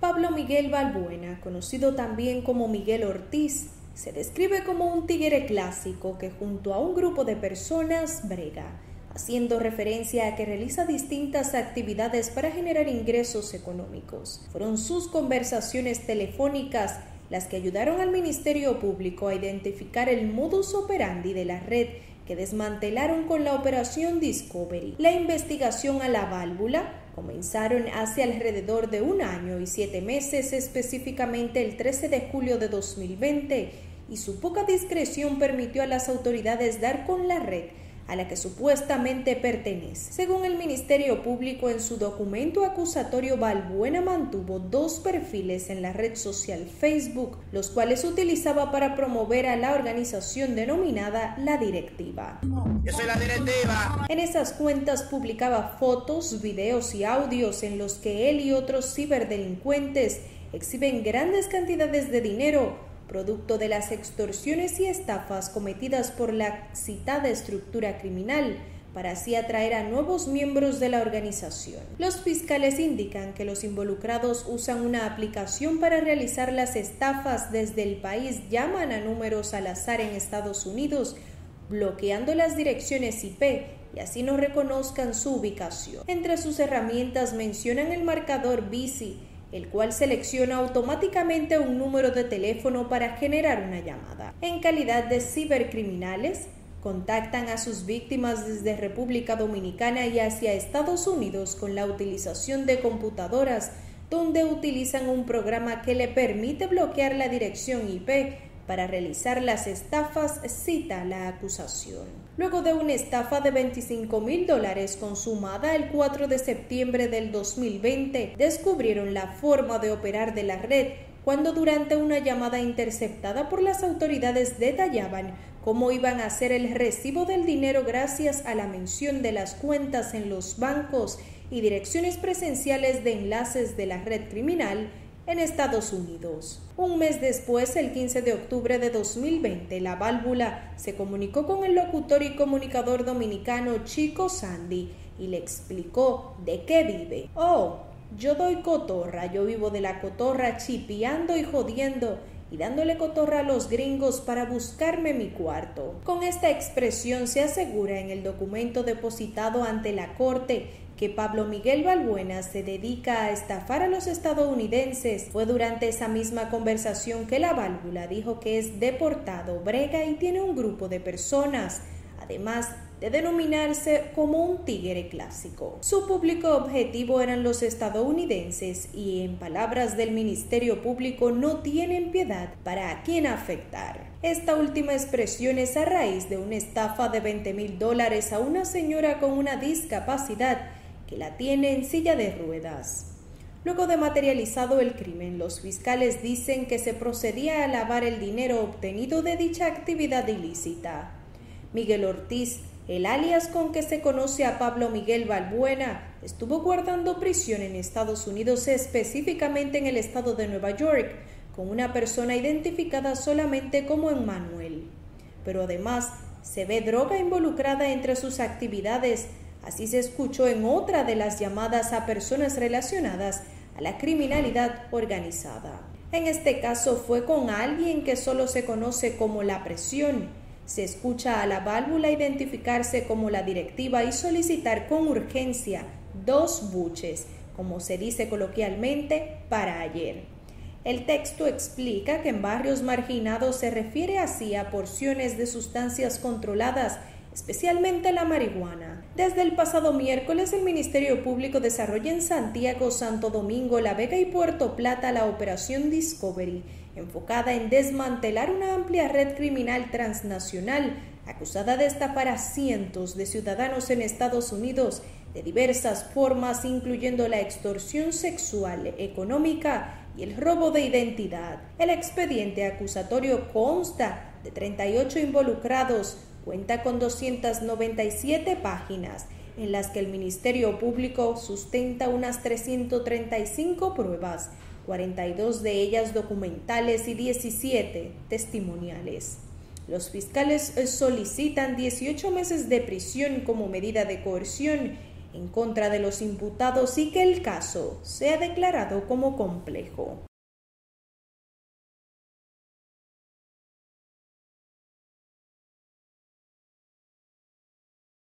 Pablo Miguel Balbuena, conocido también como Miguel Ortiz, se describe como un tigre clásico que junto a un grupo de personas brega, haciendo referencia a que realiza distintas actividades para generar ingresos económicos. Fueron sus conversaciones telefónicas las que ayudaron al Ministerio Público a identificar el modus operandi de la red que desmantelaron con la operación Discovery. La investigación a la válvula comenzaron hace alrededor de un año y siete meses, específicamente el 13 de julio de 2020, y su poca discreción permitió a las autoridades dar con la red a la que supuestamente pertenece. Según el Ministerio Público, en su documento acusatorio, Balbuena mantuvo dos perfiles en la red social Facebook, los cuales utilizaba para promover a la organización denominada La Directiva. Yo soy la directiva. En esas cuentas publicaba fotos, videos y audios en los que él y otros ciberdelincuentes exhiben grandes cantidades de dinero producto de las extorsiones y estafas cometidas por la citada estructura criminal, para así atraer a nuevos miembros de la organización. Los fiscales indican que los involucrados usan una aplicación para realizar las estafas desde el país, llaman a números al azar en Estados Unidos, bloqueando las direcciones IP y así no reconozcan su ubicación. Entre sus herramientas mencionan el marcador Bici, el cual selecciona automáticamente un número de teléfono para generar una llamada. En calidad de cibercriminales, contactan a sus víctimas desde República Dominicana y hacia Estados Unidos con la utilización de computadoras donde utilizan un programa que le permite bloquear la dirección IP para realizar las estafas, cita la acusación. Luego de una estafa de 25 mil dólares consumada el 4 de septiembre del 2020, descubrieron la forma de operar de la red cuando durante una llamada interceptada por las autoridades detallaban cómo iban a hacer el recibo del dinero gracias a la mención de las cuentas en los bancos y direcciones presenciales de enlaces de la red criminal en Estados Unidos. Un mes después, el 15 de octubre de 2020, la válvula se comunicó con el locutor y comunicador dominicano Chico Sandy y le explicó de qué vive. Oh, yo doy cotorra, yo vivo de la cotorra chipiando y jodiendo y dándole cotorra a los gringos para buscarme mi cuarto. Con esta expresión se asegura en el documento depositado ante la Corte que Pablo Miguel Balbuena se dedica a estafar a los estadounidenses. Fue durante esa misma conversación que la válvula dijo que es deportado, brega y tiene un grupo de personas. Además, de denominarse como un tigre clásico. Su público objetivo eran los estadounidenses y, en palabras del Ministerio Público, no tienen piedad para a quien afectar. Esta última expresión es a raíz de una estafa de 20 mil dólares a una señora con una discapacidad que la tiene en silla de ruedas. Luego de materializado el crimen, los fiscales dicen que se procedía a lavar el dinero obtenido de dicha actividad ilícita. Miguel Ortiz, el alias con que se conoce a Pablo Miguel Balbuena, estuvo guardando prisión en Estados Unidos, específicamente en el estado de Nueva York, con una persona identificada solamente como Emmanuel. Pero además se ve droga involucrada entre sus actividades, Así se escuchó en otra de las llamadas a personas relacionadas a la criminalidad organizada. En este caso fue con alguien que solo se conoce como la presión. Se escucha a la válvula identificarse como la directiva y solicitar con urgencia dos buches, como se dice coloquialmente, para ayer. El texto explica que en barrios marginados se refiere así a porciones de sustancias controladas especialmente la marihuana. Desde el pasado miércoles, el Ministerio Público desarrolla en Santiago, Santo Domingo, La Vega y Puerto Plata la operación Discovery, enfocada en desmantelar una amplia red criminal transnacional acusada de estafar a cientos de ciudadanos en Estados Unidos de diversas formas, incluyendo la extorsión sexual, económica y el robo de identidad. El expediente acusatorio consta de 38 involucrados, cuenta con 297 páginas en las que el Ministerio Público sustenta unas 335 pruebas, 42 de ellas documentales y 17 testimoniales. Los fiscales solicitan 18 meses de prisión como medida de coerción en contra de los imputados y que el caso sea declarado como complejo.